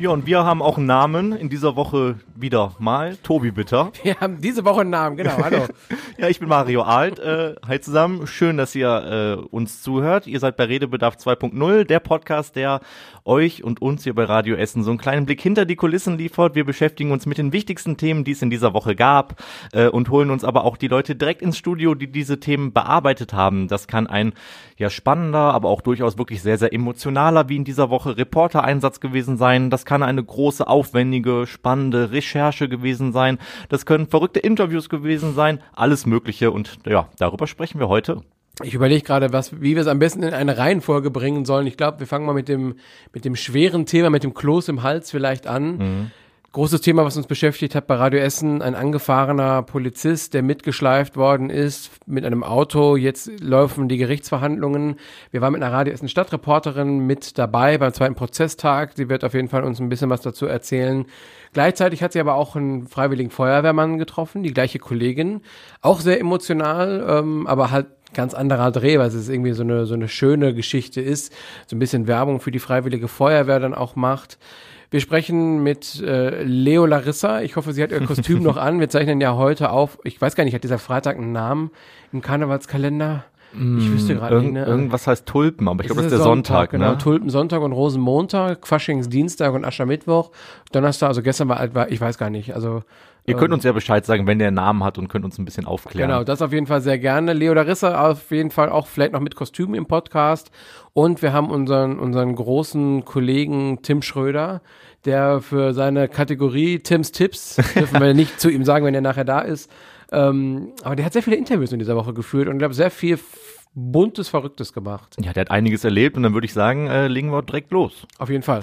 Ja, und wir haben auch einen Namen in dieser Woche wieder mal. Tobi Bitter. Wir haben diese Woche einen Namen, genau. Hallo. ja, ich bin Mario Alt. Äh, hi zusammen. Schön, dass ihr äh, uns zuhört. Ihr seid bei Redebedarf 2.0, der Podcast, der euch und uns hier bei Radio Essen so einen kleinen Blick hinter die Kulissen liefert. Wir beschäftigen uns mit den wichtigsten Themen, die es in dieser Woche gab äh, und holen uns aber auch die Leute direkt ins Studio, die diese Themen bearbeitet haben. Das kann ein ja spannender, aber auch durchaus wirklich sehr, sehr emotionaler, wie in dieser Woche Reporter-Einsatz gewesen sein. Das kann eine große, aufwendige, spannende Recherche gewesen sein. Das können verrückte Interviews gewesen sein. Alles Mögliche. Und ja, darüber sprechen wir heute. Ich überlege gerade, was, wie wir es am besten in eine Reihenfolge bringen sollen. Ich glaube, wir fangen mal mit dem, mit dem schweren Thema, mit dem Kloß im Hals vielleicht an. Mhm. Großes Thema, was uns beschäftigt hat bei Radio Essen, ein angefahrener Polizist, der mitgeschleift worden ist mit einem Auto. Jetzt laufen die Gerichtsverhandlungen. Wir waren mit einer Radio Essen Stadtreporterin mit dabei beim zweiten Prozesstag. Sie wird auf jeden Fall uns ein bisschen was dazu erzählen. Gleichzeitig hat sie aber auch einen freiwilligen Feuerwehrmann getroffen, die gleiche Kollegin. Auch sehr emotional, ähm, aber halt ganz anderer Dreh, weil es irgendwie so eine, so eine schöne Geschichte ist. So ein bisschen Werbung für die freiwillige Feuerwehr dann auch macht. Wir sprechen mit äh, Leo Larissa. Ich hoffe, sie hat ihr Kostüm noch an. Wir zeichnen ja heute auf. Ich weiß gar nicht, hat dieser Freitag einen Namen im Karnevalskalender? Ich wüsste gerade Irgend, nicht. Ne? Irgendwas heißt Tulpen, aber ich glaube, das ist der Sonntag. Sonntag genau, ne? Tulpen Sonntag und Rosenmontag, Faschingsdienstag und Aschermittwoch, Donnerstag, also gestern war, war ich weiß gar nicht. Also Ihr könnt ähm, uns ja Bescheid sagen, wenn der einen Namen hat und könnt uns ein bisschen aufklären. Genau, das auf jeden Fall sehr gerne. Leo Larissa auf jeden Fall auch vielleicht noch mit Kostüm im Podcast. Und wir haben unseren, unseren großen Kollegen Tim Schröder, der für seine Kategorie Tims Tipps, dürfen wir nicht zu ihm sagen, wenn er nachher da ist, ähm, aber der hat sehr viele Interviews in dieser Woche geführt und ich glaube sehr viel buntes, verrücktes gemacht. Ja, der hat einiges erlebt und dann würde ich sagen, äh, legen wir direkt los. Auf jeden Fall.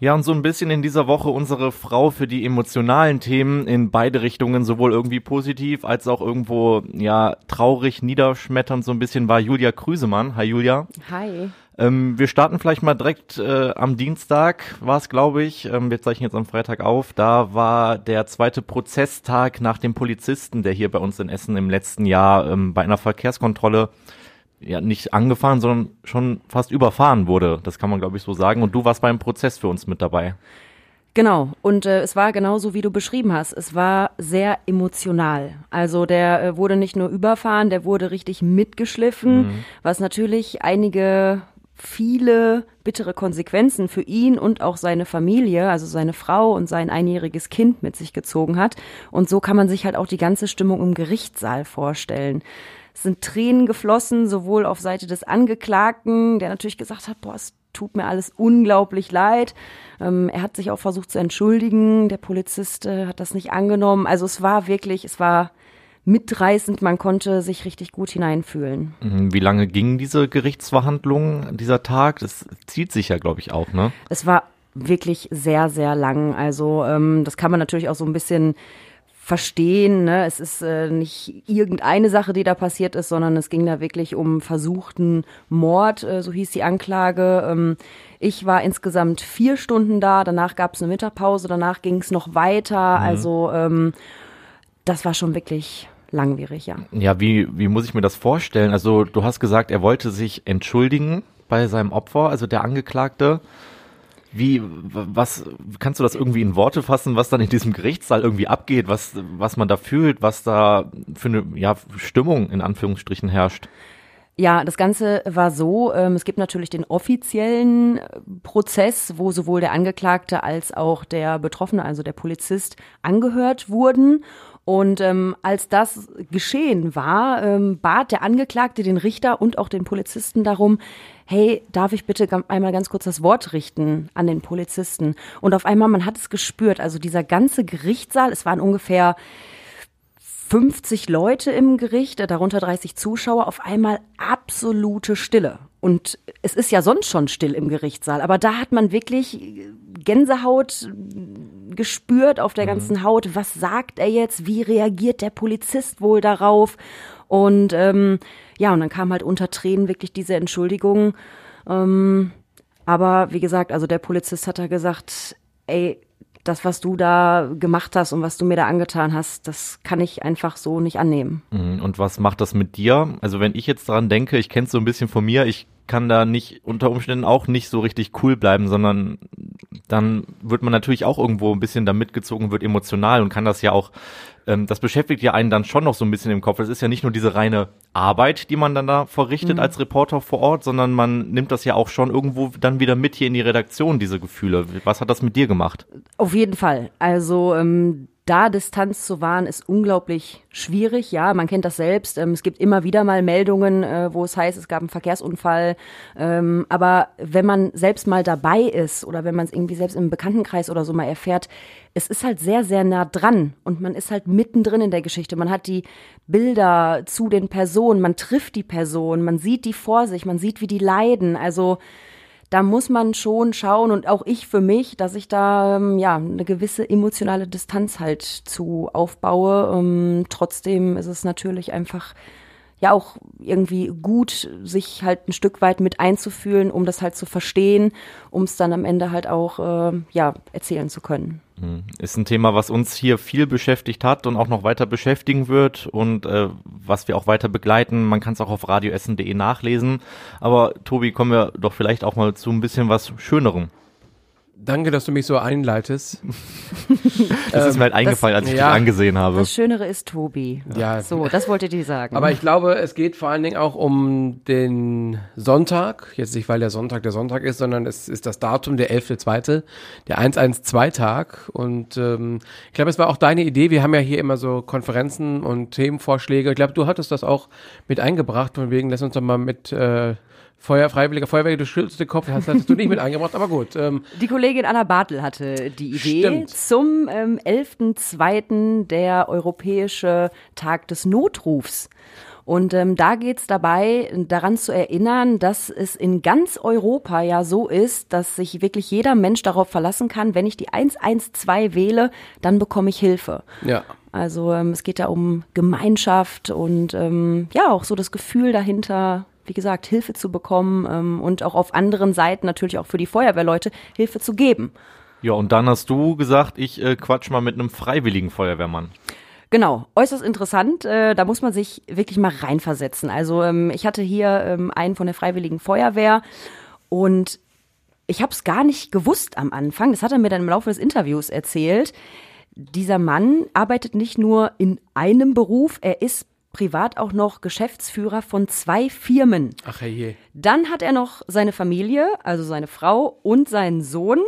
Ja, und so ein bisschen in dieser Woche unsere Frau für die emotionalen Themen in beide Richtungen, sowohl irgendwie positiv als auch irgendwo, ja, traurig, niederschmetternd so ein bisschen war Julia Krüsemann. Hi Julia. Hi. Ähm, wir starten vielleicht mal direkt äh, am Dienstag, war es, glaube ich. Ähm, wir zeichnen jetzt am Freitag auf. Da war der zweite Prozesstag nach dem Polizisten, der hier bei uns in Essen im letzten Jahr ähm, bei einer Verkehrskontrolle ja nicht angefahren, sondern schon fast überfahren wurde. Das kann man, glaube ich, so sagen. Und du warst beim Prozess für uns mit dabei. Genau, und äh, es war genauso, wie du beschrieben hast. Es war sehr emotional. Also der äh, wurde nicht nur überfahren, der wurde richtig mitgeschliffen, mhm. was natürlich einige, viele bittere Konsequenzen für ihn und auch seine Familie, also seine Frau und sein einjähriges Kind mit sich gezogen hat. Und so kann man sich halt auch die ganze Stimmung im Gerichtssaal vorstellen. Es sind Tränen geflossen, sowohl auf Seite des Angeklagten, der natürlich gesagt hat, boah, es tut mir alles unglaublich leid. Ähm, er hat sich auch versucht zu entschuldigen. Der Polizist äh, hat das nicht angenommen. Also es war wirklich, es war mitreißend. Man konnte sich richtig gut hineinfühlen. Mhm. Wie lange ging diese Gerichtsverhandlung, dieser Tag? Das zieht sich ja, glaube ich, auch, ne? Es war wirklich sehr, sehr lang. Also ähm, das kann man natürlich auch so ein bisschen verstehen. Ne? Es ist äh, nicht irgendeine Sache, die da passiert ist, sondern es ging da wirklich um versuchten Mord, äh, so hieß die Anklage. Ähm, ich war insgesamt vier Stunden da, danach gab es eine Mittagpause, danach ging es noch weiter. Mhm. Also ähm, das war schon wirklich langwierig, ja. Ja, wie, wie muss ich mir das vorstellen? Also du hast gesagt, er wollte sich entschuldigen bei seinem Opfer, also der Angeklagte. Wie, was, kannst du das irgendwie in Worte fassen, was dann in diesem Gerichtssaal irgendwie abgeht, was, was man da fühlt, was da für eine, ja, Stimmung in Anführungsstrichen herrscht? Ja, das Ganze war so, ähm, es gibt natürlich den offiziellen äh, Prozess, wo sowohl der Angeklagte als auch der Betroffene, also der Polizist, angehört wurden. Und ähm, als das geschehen war, ähm, bat der Angeklagte den Richter und auch den Polizisten darum, hey, darf ich bitte einmal ganz kurz das Wort richten an den Polizisten? Und auf einmal, man hat es gespürt, also dieser ganze Gerichtssaal, es waren ungefähr 50 Leute im Gericht, darunter 30 Zuschauer, auf einmal absolute Stille. Und es ist ja sonst schon still im Gerichtssaal, aber da hat man wirklich Gänsehaut gespürt auf der mhm. ganzen Haut. Was sagt er jetzt? Wie reagiert der Polizist wohl darauf? Und ähm, ja, und dann kam halt unter Tränen wirklich diese Entschuldigung. Ähm, Aber wie gesagt, also der Polizist hat da gesagt, ey, das, was du da gemacht hast und was du mir da angetan hast, das kann ich einfach so nicht annehmen. Mhm. Und was macht das mit dir? Also wenn ich jetzt daran denke, ich kenne es so ein bisschen von mir, ich kann da nicht unter Umständen auch nicht so richtig cool bleiben, sondern dann wird man natürlich auch irgendwo ein bisschen da mitgezogen, wird emotional und kann das ja auch ähm, das beschäftigt ja einen dann schon noch so ein bisschen im Kopf. Es ist ja nicht nur diese reine Arbeit, die man dann da verrichtet mhm. als Reporter vor Ort, sondern man nimmt das ja auch schon irgendwo dann wieder mit hier in die Redaktion, diese Gefühle. Was hat das mit dir gemacht? Auf jeden Fall. Also ähm, da Distanz zu wahren, ist unglaublich schwierig. Ja, man kennt das selbst. Ähm, es gibt immer wieder mal Meldungen, äh, wo es heißt, es gab einen Verkehrsunfall. Ähm, aber wenn man selbst mal dabei ist oder wenn man es irgendwie selbst im Bekanntenkreis oder so mal erfährt, es ist halt sehr, sehr nah dran und man ist halt mittendrin in der Geschichte. Man hat die Bilder zu den Personen, man trifft die Person, man sieht die vor sich, man sieht, wie die leiden. Also da muss man schon schauen und auch ich für mich, dass ich da ähm, ja eine gewisse emotionale Distanz halt zu aufbaue. Ähm, trotzdem ist es natürlich einfach ja auch irgendwie gut, sich halt ein Stück weit mit einzufühlen, um das halt zu verstehen, um es dann am Ende halt auch äh, ja erzählen zu können. Hm. Ist ein Thema, was uns hier viel beschäftigt hat und auch noch weiter beschäftigen wird und äh, was wir auch weiter begleiten. Man kann es auch auf radioessen.de nachlesen. Aber Tobi, kommen wir doch vielleicht auch mal zu ein bisschen was Schönerem. Danke, dass du mich so einleitest. das ist mir halt eingefallen, das, als ich ja, dich angesehen habe. Das Schönere ist Tobi. Ja. So, das wollte ich sagen. Aber ich glaube, es geht vor allen Dingen auch um den Sonntag. Jetzt nicht, weil der Sonntag der Sonntag ist, sondern es ist das Datum, der 11.2., der 112-Tag. Und ähm, ich glaube, es war auch deine Idee. Wir haben ja hier immer so Konferenzen und Themenvorschläge. Ich glaube, du hattest das auch mit eingebracht. Von wegen, lass uns doch mal mit äh, Feuer, Freiwilliger Feuerwehr, du schüttelst den Kopf, das hattest du nicht mit eingebracht, aber gut. Ähm. Die Kollegin Anna Bartel hatte die Idee Stimmt. zum ähm, 11.2. der Europäische Tag des Notrufs. Und ähm, da geht's dabei, daran zu erinnern, dass es in ganz Europa ja so ist, dass sich wirklich jeder Mensch darauf verlassen kann, wenn ich die 112 wähle, dann bekomme ich Hilfe. Ja. Also ähm, es geht da um Gemeinschaft und ähm, ja auch so das Gefühl dahinter, wie gesagt, Hilfe zu bekommen ähm, und auch auf anderen Seiten natürlich auch für die Feuerwehrleute Hilfe zu geben. Ja, und dann hast du gesagt, ich äh, quatsch mal mit einem freiwilligen Feuerwehrmann. Genau, äußerst interessant. Äh, da muss man sich wirklich mal reinversetzen. Also ähm, ich hatte hier ähm, einen von der Freiwilligen Feuerwehr und ich habe es gar nicht gewusst am Anfang. Das hat er mir dann im Laufe des Interviews erzählt. Dieser Mann arbeitet nicht nur in einem Beruf, er ist privat auch noch Geschäftsführer von zwei Firmen. Ach je. Dann hat er noch seine Familie, also seine Frau und seinen Sohn,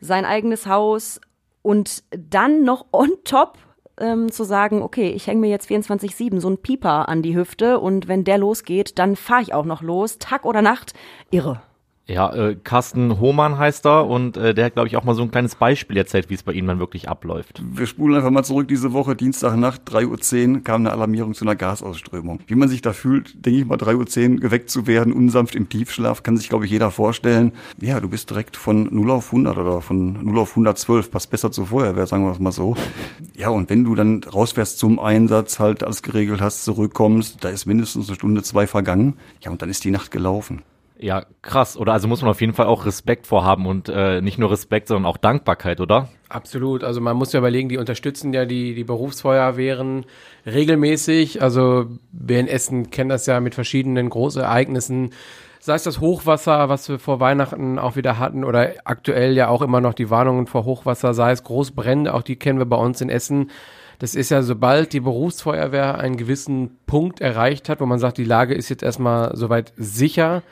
sein eigenes Haus und dann noch on top ähm, zu sagen, okay, ich hänge mir jetzt 24-7 so ein Pieper an die Hüfte und wenn der losgeht, dann fahre ich auch noch los, Tag oder Nacht. Irre. Ja, äh, Carsten Hohmann heißt er und äh, der hat, glaube ich, auch mal so ein kleines Beispiel erzählt, wie es bei ihm dann wirklich abläuft. Wir spulen einfach mal zurück diese Woche, Dienstagnacht, 3.10 Uhr kam eine Alarmierung zu einer Gasausströmung. Wie man sich da fühlt, denke ich mal, 3.10 Uhr geweckt zu werden, unsanft im Tiefschlaf, kann sich, glaube ich, jeder vorstellen. Ja, du bist direkt von 0 auf 100 oder von 0 auf 112, passt besser zur Feuerwehr, sagen wir es mal so. Ja, und wenn du dann rausfährst zum Einsatz, halt alles geregelt hast, zurückkommst, da ist mindestens eine Stunde, zwei vergangen. Ja, und dann ist die Nacht gelaufen. Ja, krass. Oder also muss man auf jeden Fall auch Respekt vorhaben und äh, nicht nur Respekt, sondern auch Dankbarkeit, oder? Absolut. Also man muss ja überlegen, die unterstützen ja die, die Berufsfeuerwehren regelmäßig. Also wir in Essen kennen das ja mit verschiedenen Großereignissen. Sei es das Hochwasser, was wir vor Weihnachten auch wieder hatten, oder aktuell ja auch immer noch die Warnungen vor Hochwasser, sei es Großbrände, auch die kennen wir bei uns in Essen. Das ist ja, sobald die Berufsfeuerwehr einen gewissen Punkt erreicht hat, wo man sagt, die Lage ist jetzt erstmal soweit sicher,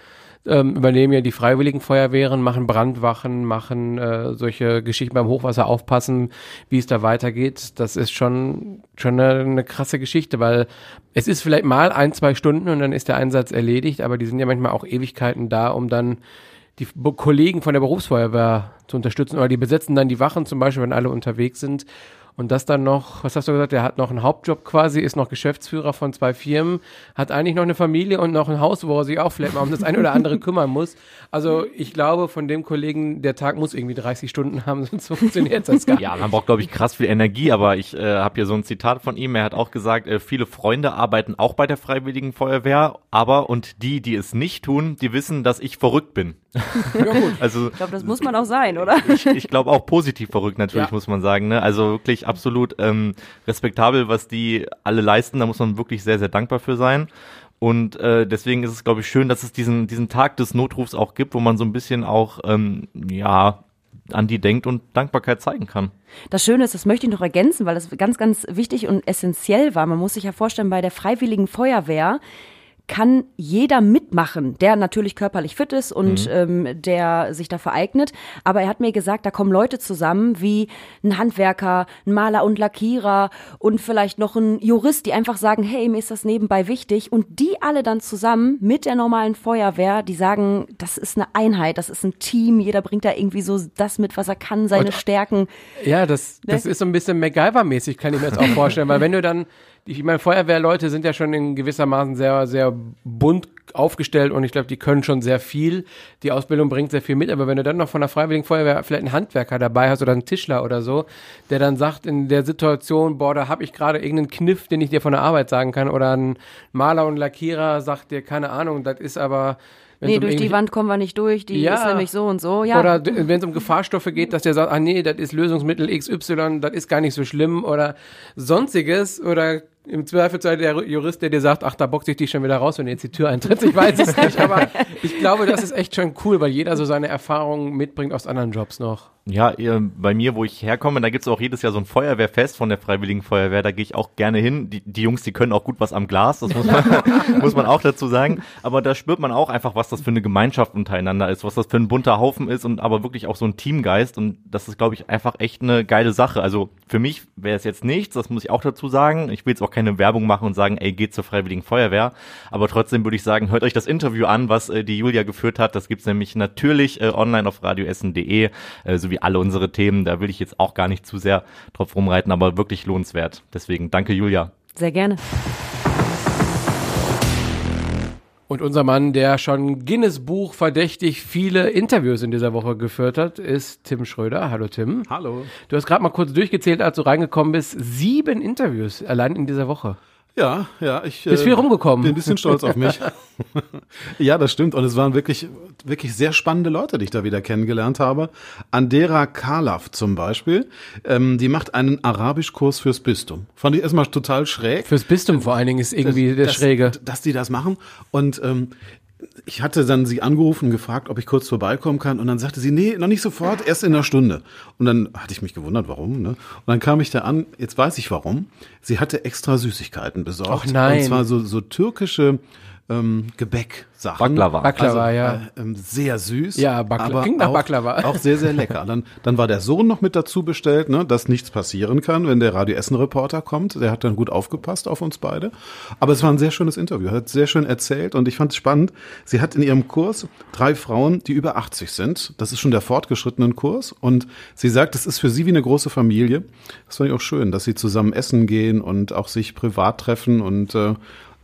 ähm, übernehmen ja die freiwilligen Feuerwehren, machen Brandwachen, machen äh, solche Geschichten beim Hochwasser aufpassen, wie es da weitergeht. Das ist schon, schon eine, eine krasse Geschichte, weil es ist vielleicht mal ein, zwei Stunden und dann ist der Einsatz erledigt, aber die sind ja manchmal auch Ewigkeiten da, um dann die Kollegen von der Berufsfeuerwehr zu unterstützen oder die besetzen dann die Wachen zum Beispiel, wenn alle unterwegs sind und das dann noch, was hast du gesagt, der hat noch einen Hauptjob quasi, ist noch Geschäftsführer von zwei Firmen, hat eigentlich noch eine Familie und noch ein Haus, wo er sich auch vielleicht mal um das eine oder andere kümmern muss. Also ich glaube, von dem Kollegen, der Tag muss irgendwie 30 Stunden haben, sonst funktioniert das gar nicht. Ja, man braucht, glaube ich, krass viel Energie, aber ich äh, habe hier so ein Zitat von ihm, er hat auch gesagt, äh, viele Freunde arbeiten auch bei der Freiwilligen Feuerwehr, aber und die, die es nicht tun, die wissen, dass ich verrückt bin. Ja, gut. Also, ich glaube, das muss man auch sein, oder? Ich, ich glaube auch positiv verrückt natürlich, ja. muss man sagen. Ne? Also wirklich absolut ähm, respektabel, was die alle leisten. Da muss man wirklich sehr, sehr dankbar für sein. Und äh, deswegen ist es, glaube ich, schön, dass es diesen, diesen Tag des Notrufs auch gibt, wo man so ein bisschen auch, ähm, ja, an die denkt und Dankbarkeit zeigen kann. Das Schöne ist, das möchte ich noch ergänzen, weil das ganz, ganz wichtig und essentiell war. Man muss sich ja vorstellen, bei der Freiwilligen Feuerwehr kann jeder mitmachen, der natürlich körperlich fit ist und mhm. ähm, der sich dafür eignet. Aber er hat mir gesagt, da kommen Leute zusammen wie ein Handwerker, ein Maler und Lackierer und vielleicht noch ein Jurist, die einfach sagen, hey, mir ist das nebenbei wichtig. Und die alle dann zusammen mit der normalen Feuerwehr, die sagen, das ist eine Einheit, das ist ein Team, jeder bringt da irgendwie so das mit, was er kann, seine und, Stärken. Ja, das, das ne? ist so ein bisschen MacGyver-mäßig, kann ich mir jetzt auch vorstellen, weil wenn du dann ich meine, Feuerwehrleute sind ja schon in gewissermaßen sehr, sehr bunt aufgestellt und ich glaube, die können schon sehr viel. Die Ausbildung bringt sehr viel mit, aber wenn du dann noch von der Freiwilligen Feuerwehr vielleicht einen Handwerker dabei hast oder einen Tischler oder so, der dann sagt in der Situation, boah, da habe ich gerade irgendeinen Kniff, den ich dir von der Arbeit sagen kann, oder ein Maler und Lackierer sagt dir, keine Ahnung, das ist aber nee, um durch die Wand kommen wir nicht durch, die ja. ist nämlich so und so. Ja. Oder wenn es um Gefahrstoffe geht, dass der sagt, ah nee, das ist Lösungsmittel XY, das ist gar nicht so schlimm oder sonstiges oder im Zweifelsfall der Jurist, der dir sagt, ach, da boxe ich dich schon wieder raus, wenn du jetzt die Tür eintrittst. Ich weiß es nicht, aber ich glaube, das ist echt schon cool, weil jeder so seine Erfahrungen mitbringt aus anderen Jobs noch. Ja, bei mir, wo ich herkomme, da gibt's auch jedes Jahr so ein Feuerwehrfest von der Freiwilligen Feuerwehr. Da gehe ich auch gerne hin. Die, die Jungs, die können auch gut was am Glas, das muss man, muss man auch dazu sagen. Aber da spürt man auch einfach, was das für eine Gemeinschaft untereinander ist, was das für ein bunter Haufen ist und aber wirklich auch so ein Teamgeist. Und das ist, glaube ich, einfach echt eine geile Sache. Also für mich wäre es jetzt nichts, das muss ich auch dazu sagen. Ich will jetzt auch keine Werbung machen und sagen, ey, geht zur Freiwilligen Feuerwehr. Aber trotzdem würde ich sagen, hört euch das Interview an, was äh, die Julia geführt hat. Das gibt's nämlich natürlich äh, online auf radioessen.de, äh, sowie alle unsere Themen da will ich jetzt auch gar nicht zu sehr drauf rumreiten, aber wirklich lohnenswert. Deswegen danke, Julia. Sehr gerne. Und unser Mann, der schon Guinness Buch verdächtig viele Interviews in dieser Woche geführt hat, ist Tim Schröder. Hallo Tim. Hallo. Du hast gerade mal kurz durchgezählt, als du reingekommen bist. Sieben Interviews allein in dieser Woche. Ja, ja, ich bist viel äh, rumgekommen. bin ein bisschen stolz auf mich. ja, das stimmt. Und es waren wirklich, wirklich sehr spannende Leute, die ich da wieder kennengelernt habe. Andera Kalaf zum Beispiel, ähm, die macht einen Arabischkurs fürs Bistum. Fand ich erstmal total schräg. Fürs Bistum vor allen Dingen ist irgendwie das, der Schräge. Dass die das machen. Und ähm, ich hatte dann sie angerufen und gefragt, ob ich kurz vorbeikommen kann. Und dann sagte sie, nee, noch nicht sofort, erst in einer Stunde. Und dann hatte ich mich gewundert, warum. Ne? Und dann kam ich da an, jetzt weiß ich warum. Sie hatte extra Süßigkeiten besorgt. Ach nein. Und zwar so, so türkische ähm, Gebäck. Sachen. Baklava. Baklava, also, ja. Äh, ähm, sehr süß. Ja, Baklava. Klingt nach Baklava. Auch sehr, sehr lecker. Dann, dann war der Sohn noch mit dazu bestellt, ne, dass nichts passieren kann, wenn der Radio Essen Reporter kommt. Der hat dann gut aufgepasst auf uns beide. Aber es war ein sehr schönes Interview. Hat sehr schön erzählt und ich fand es spannend. Sie hat in ihrem Kurs drei Frauen, die über 80 sind. Das ist schon der fortgeschrittenen Kurs. Und sie sagt, es ist für sie wie eine große Familie. Das fand ich auch schön, dass sie zusammen essen gehen und auch sich privat treffen und äh,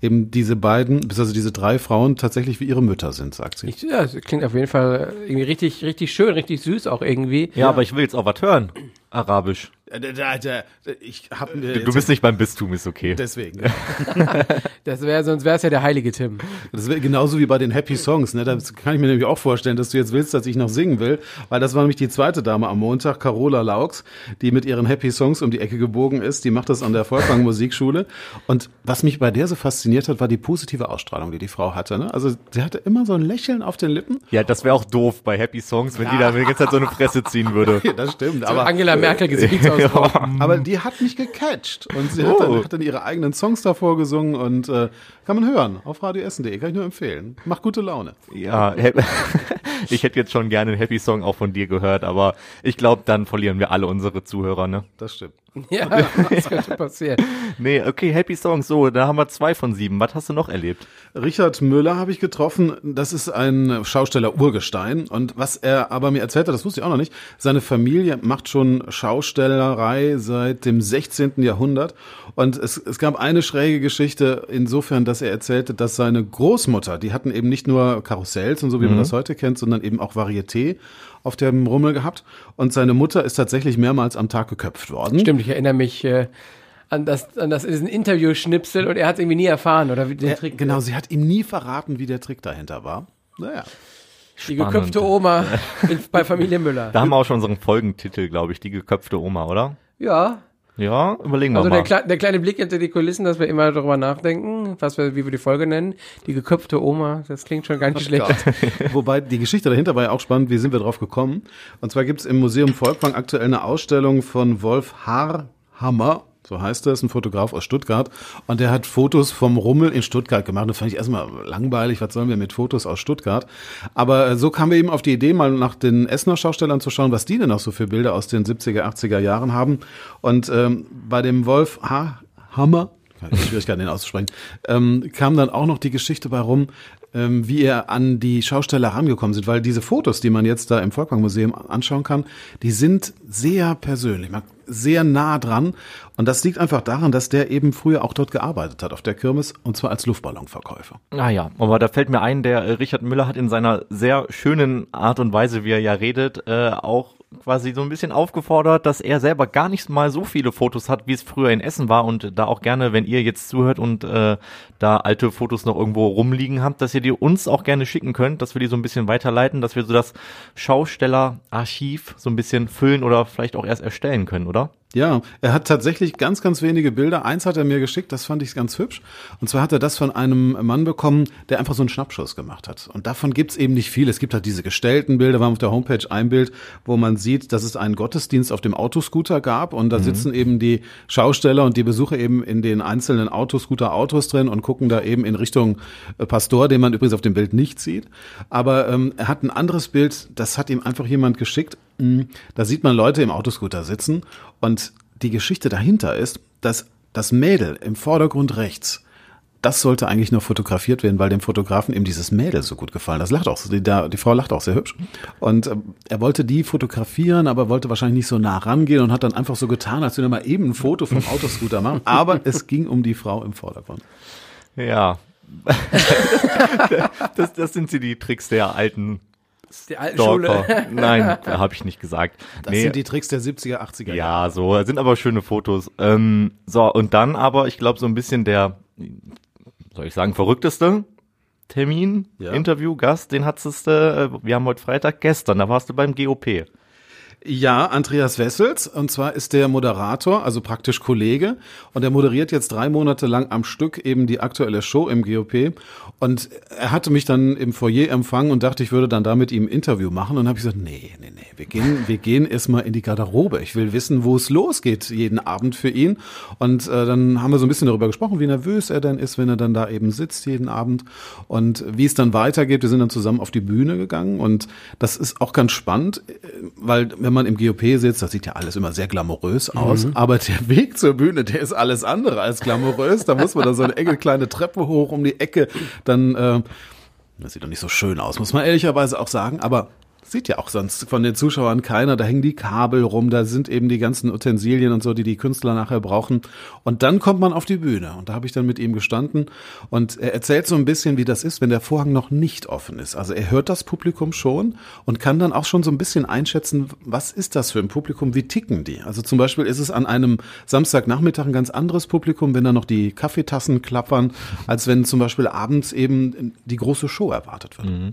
eben diese beiden, also diese drei Frauen tatsächlich wie ihre Mütter sind, sagt sie. Ich, ja, das klingt auf jeden Fall irgendwie richtig, richtig schön, richtig süß auch irgendwie. Ja, ja. aber ich will jetzt auch was hören. Arabisch. Äh, ich hab, äh, du bist nicht beim Bistum, ist okay. Deswegen. das wäre, sonst wäre es ja der heilige Tim. Das wäre genauso wie bei den Happy Songs. Ne? Da kann ich mir nämlich auch vorstellen, dass du jetzt willst, dass ich noch singen will, weil das war nämlich die zweite Dame am Montag, Carola Laux, die mit ihren Happy Songs um die Ecke gebogen ist. Die macht das an der Volkwang Musikschule. Und was mich bei der so fasziniert hat, war die positive Ausstrahlung, die die Frau hatte. Ne? Also sie hatte immer so ein Lächeln auf den Lippen. Ja, das wäre auch doof bei Happy Songs, wenn ja. die da die ganze Zeit so eine Fresse ziehen würde. Ja, das stimmt. Aber Angela Merkel Gesichtsausdruck. ja. Aber die hat mich gecatcht und sie oh. hat, dann, hat, dann, ihre eigenen Songs davor gesungen und äh, kann man hören auf radioessen.de, kann ich nur empfehlen. Macht gute Laune. Ja, ich hätte jetzt schon gerne einen Happy Song auch von dir gehört, aber ich glaube, dann verlieren wir alle unsere Zuhörer, ne? Das stimmt. Ja, das könnte passieren. nee, okay, Happy Songs. So, da haben wir zwei von sieben. Was hast du noch erlebt? Richard Müller habe ich getroffen. Das ist ein Schausteller Urgestein. Und was er aber mir erzählt hat, das wusste ich auch noch nicht, seine Familie macht schon Schaustellerei seit dem 16. Jahrhundert. Und es, es gab eine schräge Geschichte insofern, dass er erzählte, dass seine Großmutter, die hatten eben nicht nur Karussells und so, wie mhm. man das heute kennt, sondern eben auch Varieté auf dem Rummel gehabt. Und seine Mutter ist tatsächlich mehrmals am Tag geköpft worden. Stimmt, ich erinnere mich äh, an das, an das diesen Interview-Schnipsel und er hat es irgendwie nie erfahren, oder wie den Trick. Genau, sie hat ihm nie verraten, wie der Trick dahinter war. Naja. Die geköpfte Oma in, bei Familie Müller. Da haben wir auch schon unseren Folgentitel, glaube ich, die geköpfte Oma, oder? Ja, Ja, überlegen wir also mal. der, Kle der kleine Blick hinter die Kulissen, dass wir immer darüber nachdenken, was wir, wie wir die Folge nennen. Die geköpfte Oma, das klingt schon gar nicht schlecht. Wobei die Geschichte dahinter war ja auch spannend. Wie sind wir drauf gekommen? Und zwar gibt's im Museum Volkwang aktuell eine Ausstellung von Wolf Haarhammer. So heißt er, ist ein Fotograf aus Stuttgart. Und der hat Fotos vom Rummel in Stuttgart gemacht. Das fand ich erstmal langweilig. Was sollen wir mit Fotos aus Stuttgart? Aber äh, so kamen wir eben auf die Idee, mal nach den Essener Schaustellern zu schauen, was die denn noch so für Bilder aus den 70er, 80er Jahren haben. Und ähm, bei dem Wolf Haarhammer keine Schwierigkeiten, den auszusprechen, ähm, kam dann auch noch die Geschichte bei rum, ähm, wie er an die Schausteller rangekommen sind, weil diese Fotos, die man jetzt da im Volkwang Museum anschauen kann, die sind sehr persönlich, man, sehr nah dran. Und das liegt einfach daran, dass der eben früher auch dort gearbeitet hat, auf der Kirmes, und zwar als Luftballonverkäufer. Ah ja, aber da fällt mir ein, der äh, Richard Müller hat in seiner sehr schönen Art und Weise, wie er ja redet, äh, auch quasi so ein bisschen aufgefordert, dass er selber gar nicht mal so viele Fotos hat, wie es früher in Essen war und da auch gerne, wenn ihr jetzt zuhört und äh, da alte Fotos noch irgendwo rumliegen habt, dass ihr die uns auch gerne schicken könnt, dass wir die so ein bisschen weiterleiten, dass wir so das Schaustellerarchiv so ein bisschen füllen oder vielleicht auch erst erstellen können, oder? Ja, er hat tatsächlich ganz, ganz wenige Bilder. Eins hat er mir geschickt, das fand ich ganz hübsch. Und zwar hat er das von einem Mann bekommen, der einfach so einen Schnappschuss gemacht hat. Und davon gibt's eben nicht viel. Es gibt halt diese gestellten Bilder, wir haben auf der Homepage ein Bild, wo man sieht, dass es einen Gottesdienst auf dem Autoscooter gab. Und da sitzen eben die Schausteller und die Besucher eben in den einzelnen Autoscooter-Autos drin und gucken da eben in Richtung äh, Pastor, den man übrigens auf dem Bild nicht sieht. Aber ähm, er hat ein anderes Bild, das hat ihm einfach jemand geschickt. Mm, Da sieht man Leute im Autoscooter sitzen und die Geschichte dahinter ist, dass das Mädel im Vordergrund rechts, das sollte eigentlich nur fotografiert werden, weil dem Fotografen eben dieses Mädel so gut gefallen. Das lacht auch, die, die Frau lacht auch sehr hübsch. Und ähm, er wollte die fotografieren, aber wollte wahrscheinlich nicht so nah rangehen und hat dann einfach so getan, als würde er mal eben ein Foto vom Autoscooter machen. Aber es ging um die Frau im Vordergrund. Ja. das, das sind sie die Tricks der alten Die alten Stalker. Schule. Nein, habe ich nicht gesagt. Das sind die Tricks der 70er, 80er Ja, so, sind aber schöne Fotos. Ähm, so, und dann aber, ich glaube, so ein bisschen der, soll ich sagen, verrückteste Termin, Ja. Interview, Gast, den hattest du, äh, wir haben heute Freitag, gestern, da warst du beim GOP. Ja, Andreas Wessels. Und zwar ist der Moderator, also praktisch Kollege. Und er moderiert jetzt drei Monate lang am Stück eben die aktuelle Show im GOP. Und er hatte mich dann im Foyer empfangen und dachte, ich würde dann da mit ihm ein Interview machen. Und habe ich gesagt, nee, nee, nee, wir gehen, wir gehen erstmal in die Garderobe. Ich will wissen, wo es losgeht jeden Abend für ihn. Und äh, dann haben wir so ein bisschen darüber gesprochen, wie nervös er denn ist, wenn er dann da eben sitzt jeden Abend. Und wie es dann weitergeht. Wir sind dann zusammen auf die Bühne gegangen. Und das ist auch ganz spannend, äh, weil wenn man im GOP sitzt, das sieht ja alles immer sehr glamourös aus, aber der Weg zur Bühne, der ist alles andere als glamourös. Da muss man da so eine enge kleine Treppe hoch um die Ecke, dann äh, das sieht doch nicht so schön aus, muss man ehrlicherweise auch sagen, aber sieht ja auch sonst von den Zuschauern keiner. Da hängen die Kabel rum, da sind eben die ganzen Utensilien und so, die die Künstler nachher brauchen. Und dann kommt man auf die Bühne. Und da habe ich dann mit ihm gestanden. Und er erzählt so ein bisschen, wie das ist, wenn der Vorhang noch nicht offen ist. Also er hört das Publikum schon und kann dann auch schon so ein bisschen einschätzen, was ist das für ein Publikum, wie ticken die. Also zum Beispiel ist es an einem Samstagnachmittag ein ganz anderes Publikum, wenn da noch die Kaffeetassen klappern, als wenn zum Beispiel abends eben die große Show erwartet wird.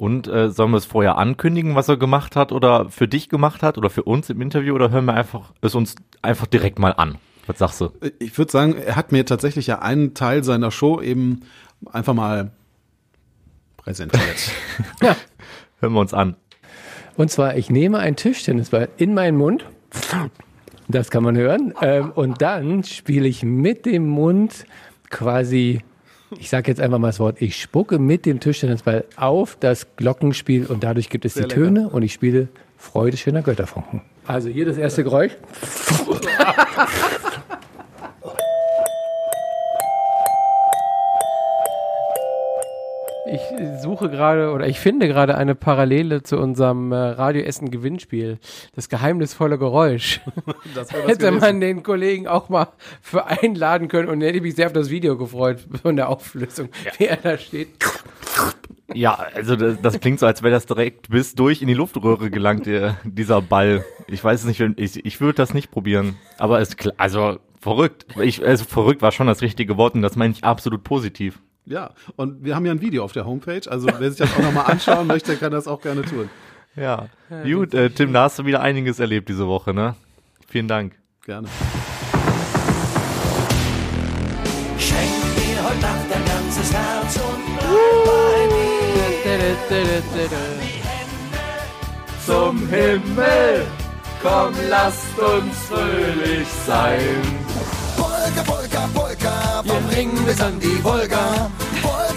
Und äh, sollen wir es vorher ankündigen, was er gemacht hat oder für dich gemacht hat oder für uns im Interview oder hören wir einfach es uns einfach direkt mal an? Was sagst du? Ich würde sagen, er hat mir tatsächlich ja einen Teil seiner Show eben einfach mal präsentiert. Hören wir uns an. Und zwar, ich nehme ein Tischtennisball in meinen Mund. Das kann man hören. Ähm, und dann spiele ich mit dem Mund quasi, ich sage jetzt einfach mal das Wort, ich spucke mit dem Tischtennisball auf das Glockenspiel und dadurch gibt es die Töne und ich spiele Freude schöner Götterfunken. Also hier das erste Geräusch. Ich suche gerade oder ich finde gerade eine Parallele zu unserem äh, Radio Essen Gewinnspiel. Das geheimnisvolle Geräusch. Das Hätte gewesen. man den Kollegen auch mal für einladen können und hätte ich mich sehr auf das Video gefreut von der Auflösung, wie er da steht. Ja, also das, das klingt so, als wäre das direkt bis durch in die Luftröhre gelangt, der, dieser Ball. Ich weiß es nicht, ich, ich würde das nicht probieren. Aber es, kl- also verrückt. Ich, also verrückt war schon das richtige Wort und das meine ich absolut positiv. Ja, und wir haben ja ein Video auf der Homepage, also wer sich das auch nochmal anschauen möchte, kann das auch gerne tun. Ja. Gut, äh, Tim, da hast du wieder einiges erlebt diese Woche, ne? Vielen Dank. Gerne. Schenk mir heute Nacht dein ganzes Herz und bleib bei mir. Zum Himmel, komm, lasst uns fröhlich sein. Polka, Polka, Polka, vom Ring bis an die Wolga.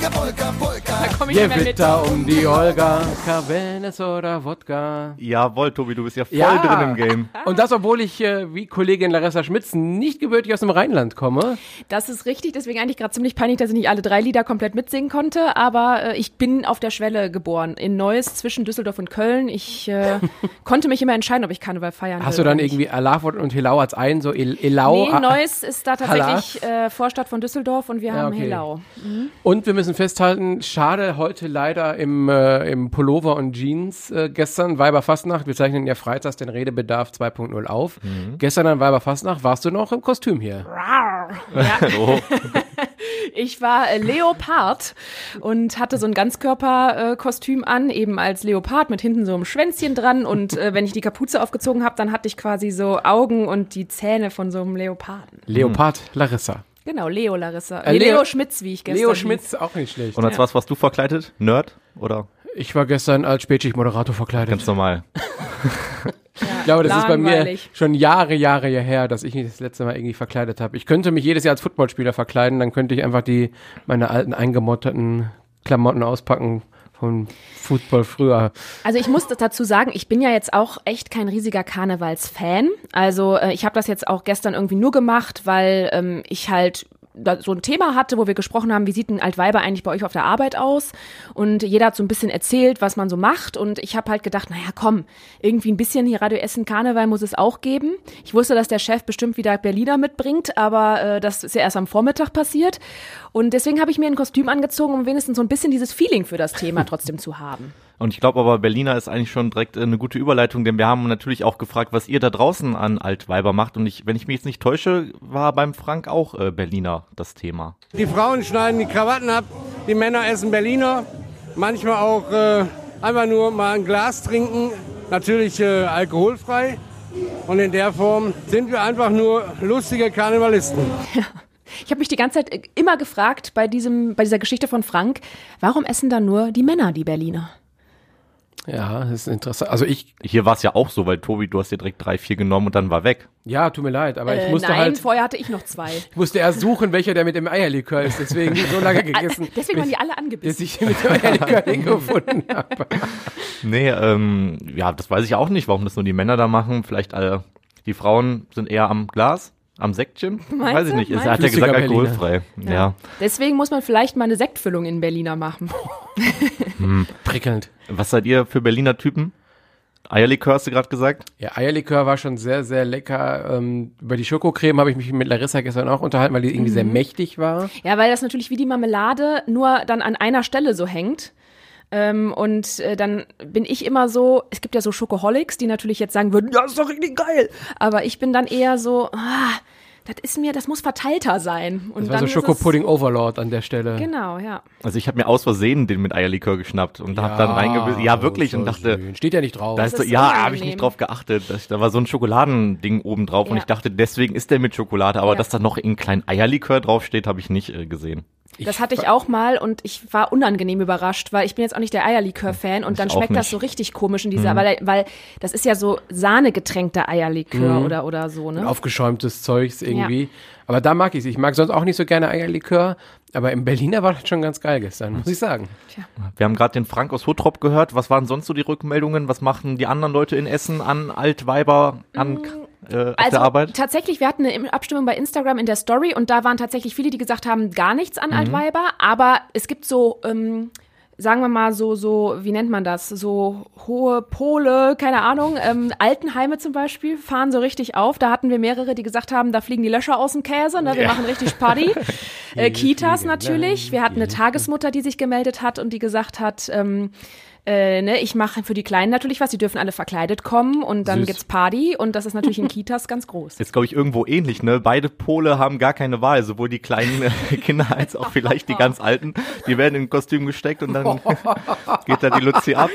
Polka, Polka, Polka. Komm ich nicht mehr mit. Gewitter um die Olga, Cabernet oder Wodka. Jawohl, Tobi, du bist ja voll Ja. drin im Game. Und das, obwohl ich, äh, wie Kollegin Larissa Schmitz, nicht gebürtig aus dem Rheinland komme. Das ist richtig, deswegen eigentlich gerade ziemlich peinlich, dass ich nicht alle drei Lieder komplett mitsingen konnte, aber äh, ich bin auf der Schwelle geboren, in Neuss zwischen Düsseldorf und Köln. Ich äh, konnte mich immer entscheiden, ob ich Karneval feiern Hast will du dann irgendwie Alafort und Helau als ein, so El Elau? Nee, Neuss ist da tatsächlich äh, Vorstadt von Düsseldorf und wir Ja, haben okay. Helau. Und wir müssen festhalten, schade, heute leider im, äh, im Pullover und Jeans äh, gestern, Weiberfastnacht, wir zeichnen ja freitags den Redebedarf 2.0 auf. Gestern an Weiberfastnacht warst du noch im Kostüm hier. Ja, Oh, ich war äh, Leopard und hatte so ein Ganzkörperkostüm äh, Kostüm an, eben als Leopard mit hinten so einem Schwänzchen dran und äh, wenn ich die Kapuze aufgezogen habe, dann hatte ich quasi so Augen und die Zähne von so einem Leoparden. Leopard Larissa. Genau, Leo Larissa. Äh, Leo- Leo, Schmitz, wie ich gestern Leo hieß. Schmitz, auch nicht schlecht. und als was warst du verkleidet? Nerd? Oder Ich war gestern als Spätschicht-Moderator verkleidet. ganz normal? Ich glaube, das ist bei mir Langweilig. schon Jahre, Jahre her, dass ich mich das letzte Mal irgendwie verkleidet habe. Ich könnte mich jedes Jahr als Footballspieler verkleiden, dann könnte ich einfach die meine alten eingemotterten Klamotten auspacken vom Football früher. Also ich muss dazu sagen, ich bin ja jetzt auch echt kein riesiger Karnevalsfan. Also äh, ich habe das jetzt auch gestern irgendwie nur gemacht, weil ähm, ich halt so ein Thema hatte, wo wir gesprochen haben, wie sieht ein Altweiber eigentlich bei euch auf der Arbeit aus? Und jeder hat so ein bisschen erzählt, was man so macht. Und ich habe halt gedacht, naja, komm, irgendwie ein bisschen hier Radio Essen Karneval muss es auch geben. Ich wusste, dass der Chef bestimmt wieder Berliner mitbringt, aber äh, das ist ja erst am Vormittag passiert. Und deswegen habe ich mir ein Kostüm angezogen, um wenigstens so ein bisschen dieses Feeling für das Thema trotzdem zu haben. Und ich glaube aber, Berliner ist eigentlich schon direkt äh, eine gute Überleitung, denn wir haben natürlich auch gefragt, was ihr da draußen an Altweiber macht. Und ich, wenn ich mich jetzt nicht täusche, war beim Frank auch äh, Berliner das Thema. Die Frauen schneiden die Krawatten ab, die Männer essen Berliner, manchmal auch äh, einfach nur mal ein Glas trinken, natürlich äh, alkoholfrei. Und in der Form sind wir einfach nur lustige Karnevalisten. Ich habe mich die ganze Zeit äh, immer gefragt bei diesem, bei dieser Geschichte von Frank, warum essen da nur die Männer die Berliner? Ja, das ist interessant. Also ich, Hier war es ja auch so, weil Tobi, du hast dir direkt drei, vier genommen und dann war weg. ja, tut mir leid, aber ich Äh, musste nein, halt, vorher hatte ich noch zwei. ich musste erst suchen, welcher der mit dem Eierlikör ist. Deswegen so lange gegessen, Deswegen waren bis, die alle bis angebissen. ich mit dem Eierlikör nicht gefunden habe. Nee, ähm, ja, das weiß ich auch nicht, warum das nur die Männer da machen. Vielleicht äh, die Frauen sind eher am Glas, am Säckchen. Meinst weiß ich nicht. Er Meinst hat ja gesagt Berliner. alkoholfrei. Ja. Deswegen muss man vielleicht mal eine Sektfüllung in Berliner machen. Prickelnd. Was seid ihr für Berliner Typen? Eierlikör hast du gerade gesagt? Ja, Eierlikör war schon sehr, sehr lecker. Ähm, über die Schokocreme habe ich mich mit Larissa gestern auch unterhalten, weil die irgendwie sehr mächtig war. Ja, weil das natürlich wie die Marmelade nur dann an einer Stelle so hängt. Ähm, und äh, dann bin ich immer so, es gibt ja so Schokoholics, die natürlich jetzt sagen würden, ja, ist doch richtig geil. Aber ich bin dann eher so, ah, das ist mir, das muss verteilter sein. Und Das war dann so Schokopudding Overlord an der Stelle. Genau, ja. Also ich habe mir aus Versehen den mit Eierlikör geschnappt und hab dann reingebissen. Ja, wirklich. so Und dachte, schön. Steht ja nicht drauf. da ist ist ja, habe ich nicht drauf geachtet. Das, da war so ein Schokoladending oben drauf und Ja. ich dachte, deswegen ist der mit Schokolade. Aber Ja. dass da noch ein kleinen Eierlikör draufsteht, habe ich nicht äh, gesehen. Das hatte ich auch mal und ich war unangenehm überrascht, weil ich bin jetzt auch nicht der Eierlikör-Fan und dann schmeckt das so richtig komisch in dieser, weil, weil das ist ja so sahnegetränkter Eierlikör oder, oder so, ne? Aufgeschäumtes Zeugs irgendwie. Aber da mag ich es. Ich mag sonst auch nicht so gerne Eierlikör. Aber im Berliner war das schon ganz geil gestern, muss ich sagen. Wir haben gerade den Frank aus Hottrop gehört. Was waren sonst so die Rückmeldungen? Was machen die anderen Leute in Essen an Altweiber an äh, Also der Arbeit? tatsächlich, wir hatten eine Abstimmung bei Instagram in der Story und da waren tatsächlich viele, die gesagt haben, gar nichts Mhm. an Altweiber, aber es gibt so, ähm, sagen wir mal so, so, wie nennt man das? So hohe Pole, keine Ahnung, ähm, Altenheime zum Beispiel fahren so richtig auf. Da hatten wir mehrere, die gesagt haben, da fliegen die Löcher aus dem Käse, ne? wir machen richtig Party. äh, Kitas natürlich. Wir hatten eine Tagesmutter, die sich gemeldet hat und die gesagt hat, ähm, Äh, ne, ich mache für die Kleinen natürlich was, die dürfen alle verkleidet kommen und dann Süß. gibt's Party und das ist natürlich in Kitas ganz groß. Ist, glaube ich, irgendwo ähnlich, ne? Beide Pole haben gar keine Wahl, sowohl die kleinen äh, Kinder als auch vielleicht die ganz alten. Die werden in ein Kostüm gesteckt und dann geht da die Luzi ab.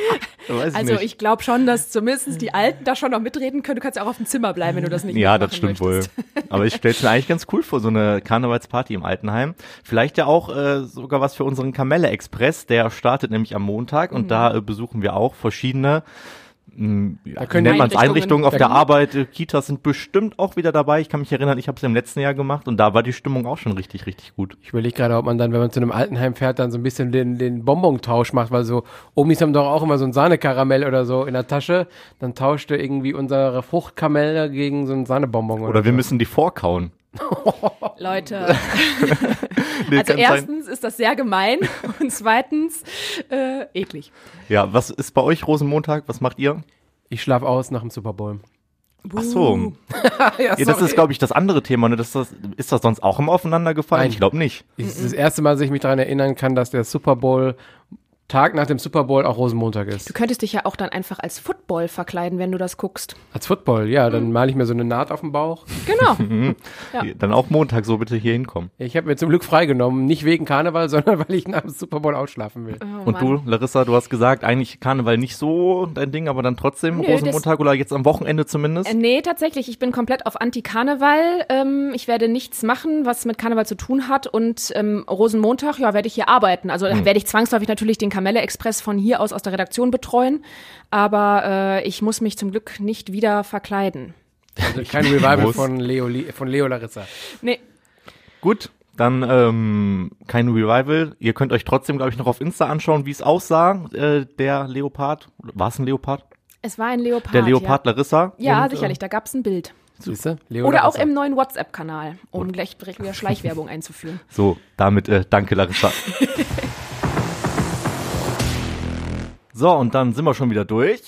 Also nicht. ich glaube schon, dass zumindest die Alten da schon noch mitreden können. Du kannst ja auch auf dem Zimmer bleiben, wenn du das nicht Ja, das stimmt möchtest. wohl. Aber ich stelle es mir eigentlich ganz cool vor, so eine Karnevalsparty im Altenheim. Vielleicht ja auch äh, sogar was für unseren Kamelle Express. Der startet nämlich am Montag und da äh, besuchen wir auch verschiedene mh, ja, können nennt man's Einrichtungen- Einrichtungen auf der da- Arbeit. Äh, Kitas sind bestimmt auch wieder dabei. Ich kann mich erinnern, ich habe es im letzten Jahr gemacht und da war die Stimmung auch schon richtig, richtig gut. Ich überlege gerade, ob man dann, wenn man zu einem Altenheim fährt, dann so ein bisschen den, den Bonbon-Tausch macht, weil so Omis haben doch auch immer so ein Sahnekaramell oder so in der Tasche. Dann tauscht er irgendwie unsere Fruchtkamelle gegen so ein Sahnebonbon. Oder, Oder wir so. müssen die vorkauen. Leute, Nee, also kann sein. erstens ist das sehr gemein und zweitens äh, eklig. Ja, was ist bei euch Rosenmontag? Was macht ihr? Ich schlaf aus nach dem Super Bowl. Ach so. ja, Ja, das ist, glaube ich, das andere Thema. Ne? Das, das, ist das sonst auch immer aufeinander gefallen? Nein. Ich glaube nicht. Das ist das erste Mal, dass ich mich daran erinnern kann, dass der Super Bowl Tag nach dem Super Bowl auch Rosenmontag Du ist. könntest dich ja auch dann einfach als Football verkleiden, wenn du das guckst. Als Football, ja, dann male ich mir so eine Naht auf den Bauch. Genau. Ja. Dann auch Montag so bitte hier hinkommen. Ich habe mir zum Glück freigenommen, nicht wegen Karneval, sondern weil ich nach dem Super Bowl ausschlafen will. Oh, Und du, Larissa, du hast gesagt, eigentlich Karneval nicht so dein Ding, aber dann trotzdem Nö, Rosenmontag oder jetzt am Wochenende zumindest? Äh, Nee, tatsächlich. Ich bin komplett auf Anti-Karneval. Ähm, ich werde nichts machen, was mit Karneval zu tun hat. Und ähm, Rosenmontag, ja, werde ich hier arbeiten. Also Hm. werde ich zwangsläufig natürlich den Kamelle Express von hier aus aus der Redaktion betreuen. Aber äh, ich muss mich zum Glück nicht wieder verkleiden. Also kein Revival von Leo, von Leo Larissa. Nee. Gut, dann ähm, kein Revival. Ihr könnt euch trotzdem, glaube ich, noch auf Insta anschauen, wie es aussah, äh, der Leopard. War es ein Leopard? Es war ein Leopard. Der Leopard Larissa. Ja, ja Und, sicherlich. Da gab es ein Bild. Siehst du? Leo Oder auch im neuen WhatsApp-Kanal, um gleich direkt wieder Schleichwerbung einzuführen. Äh, so, damit äh, danke, Larissa. so, und dann sind wir schon wieder durch.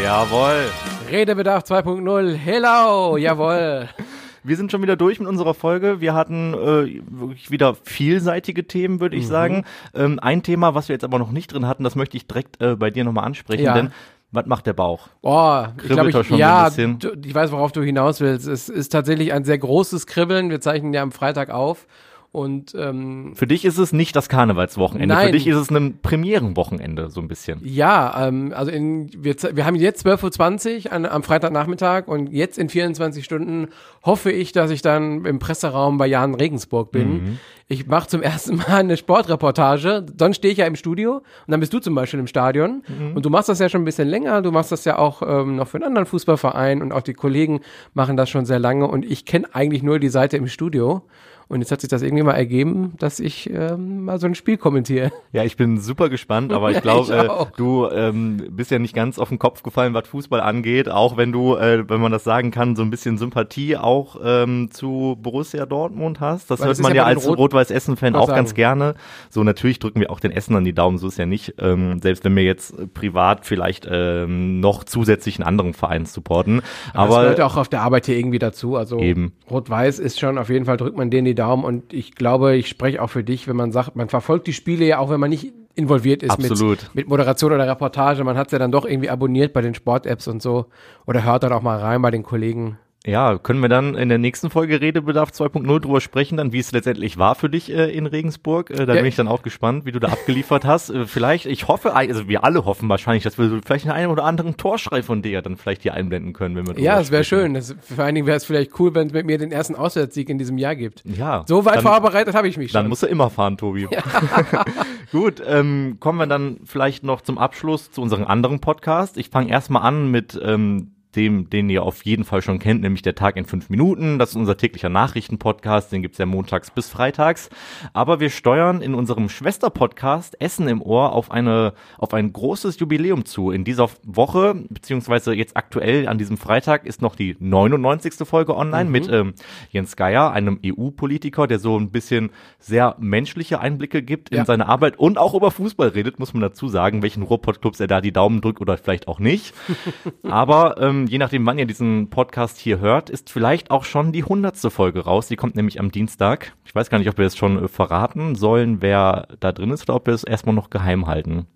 Jawohl. Redebedarf 2.0. Hello, jawohl. Wir sind schon wieder durch mit unserer Folge. Wir hatten äh, wirklich wieder vielseitige Themen, würde ich sagen. Ähm, ein Thema, was wir jetzt aber noch nicht drin hatten, das möchte ich direkt äh, bei dir nochmal ansprechen, Ja. denn was macht der Bauch? Oh, ich Kribbelt glaube, ich, schon so ja, ein bisschen. du, ich weiß, worauf du hinaus willst. Es ist tatsächlich ein sehr großes Kribbeln. Wir zeichnen ja am Freitag auf. Und ähm, Für dich ist es nicht das Karnevalswochenende, für Nein. dich ist es ein Premierenwochenende, so ein bisschen. ja, ähm, also in, wir, wir haben jetzt 12.20 Uhr an, am Freitagnachmittag und jetzt in 24 Stunden hoffe ich, dass ich dann im Presseraum bei Jan Regensburg bin. Mhm. Ich mache zum ersten Mal eine Sportreportage. Sonst stehe ich ja im Studio und dann bist du zum Beispiel im Stadion. Mhm. Und du machst das ja schon ein bisschen länger. Du machst das ja auch ähm, noch für einen anderen Fußballverein und auch die Kollegen machen das schon sehr lange. Und ich kenne eigentlich nur die Seite im Studio. Und jetzt hat sich das irgendwie mal ergeben, dass ich ähm, mal so ein Spiel kommentiere. Ja, ich bin super gespannt, aber ich glaube, äh, du ähm, bist ja nicht ganz auf den Kopf gefallen, was Fußball angeht, auch wenn du, äh, wenn man das sagen kann, so ein bisschen Sympathie auch ähm, zu Borussia Dortmund hast. Das Weil hört das man ja ja als Rot- Rot-Weiß-Essen-Fan Wollte auch ganz sagen. gerne. So, natürlich drücken wir auch den Essen an die Daumen, so ist ja nicht. Ähm, selbst wenn wir jetzt privat vielleicht ähm, noch zusätzlich einen anderen Verein supporten. Aber das Aber gehört ja auch auf der Arbeit hier irgendwie dazu. Also Eben. Rot-Weiß ist schon, auf jeden Fall drückt man denen die Daumen und ich glaube, ich spreche auch für dich, wenn man sagt, man verfolgt die Spiele ja auch, wenn man nicht involviert ist Absolut. mit, mit Moderation oder Reportage. Man hat es ja dann doch irgendwie abonniert bei den Sport-Apps und so oder hört dann auch mal rein bei den Kollegen. Ja, können wir dann in der nächsten Folge Redebedarf 2.0 drüber sprechen, dann wie es letztendlich war für dich äh, in Regensburg. Äh, da Ja. bin ich dann auch gespannt, wie du da abgeliefert hast. Äh, vielleicht, ich hoffe, also wir alle hoffen wahrscheinlich, dass wir so vielleicht einen oder anderen Torschrei von dir dann vielleicht hier einblenden können, wenn wir Ja, es wäre schön. Das, vor allen Dingen wäre es vielleicht cool, wenn es mit mir den ersten Auswärtssieg in diesem Jahr gibt. Ja. So weit dann, vorbereitet habe ich mich schon. Dann musst du immer fahren, Tobi. Gut, ähm, kommen wir dann vielleicht noch zum Abschluss zu unserem anderen Podcast. Ich fange erstmal an mit ähm, dem, den ihr auf jeden Fall schon kennt, nämlich der Tag in fünf Minuten. Das ist unser täglicher Nachrichtenpodcast, den gibt's ja montags bis freitags. Aber wir steuern in unserem Schwesterpodcast Essen im Ohr auf eine auf ein großes Jubiläum zu. In dieser Woche, beziehungsweise jetzt aktuell an diesem Freitag, ist noch die 99. Folge online mit ähm, Jens Geier, einem EU-Politiker, der so ein bisschen sehr menschliche Einblicke gibt in Ja. seine Arbeit und auch über Fußball redet, muss man dazu sagen, welchen Ruhrpott-Clubs er da die Daumen drückt oder vielleicht auch nicht. Aber ähm, je nachdem, wann ihr diesen Podcast hier hört, ist vielleicht auch schon die hundertste Folge raus. Die kommt nämlich am Dienstag. Ich weiß gar nicht, ob wir es schon äh, verraten sollen, wer da drin ist oder ob wir es erstmal noch geheim halten.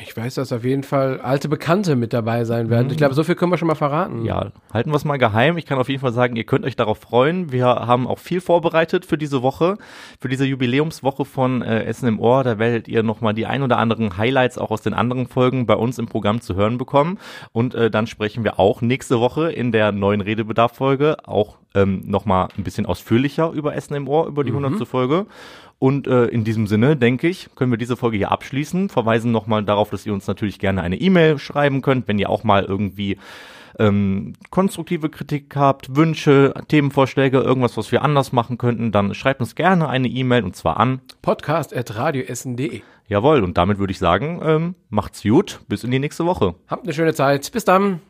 Ich weiß, dass auf jeden Fall alte Bekannte mit dabei sein werden. Ich glaube, so viel können wir schon mal verraten. Ja, halten wir es mal geheim. Ich kann auf jeden Fall sagen, ihr könnt euch darauf freuen. Wir haben auch viel vorbereitet für diese Woche, für diese Jubiläumswoche von äh, Essen im Ohr. Da werdet ihr nochmal die ein oder anderen Highlights auch aus den anderen Folgen bei uns im Programm zu hören bekommen. Und äh, dann sprechen wir auch nächste Woche in der neuen Redebedarf-Folge auch ähm, nochmal ein bisschen ausführlicher über Essen im Ohr, über die hundertste Folge. Und äh, in diesem Sinne, denke ich, können wir diese Folge hier abschließen. Verweisen nochmal darauf, dass ihr uns natürlich gerne eine E-Mail schreiben könnt, wenn ihr auch mal irgendwie ähm, konstruktive Kritik habt, Wünsche, Themenvorschläge, irgendwas, was wir anders machen könnten, dann schreibt uns gerne eine E-Mail und zwar an Podcast.radioessen.de. Jawohl, und damit würde ich sagen, ähm, macht's gut, bis in die nächste Woche. Habt eine schöne Zeit. Bis dann.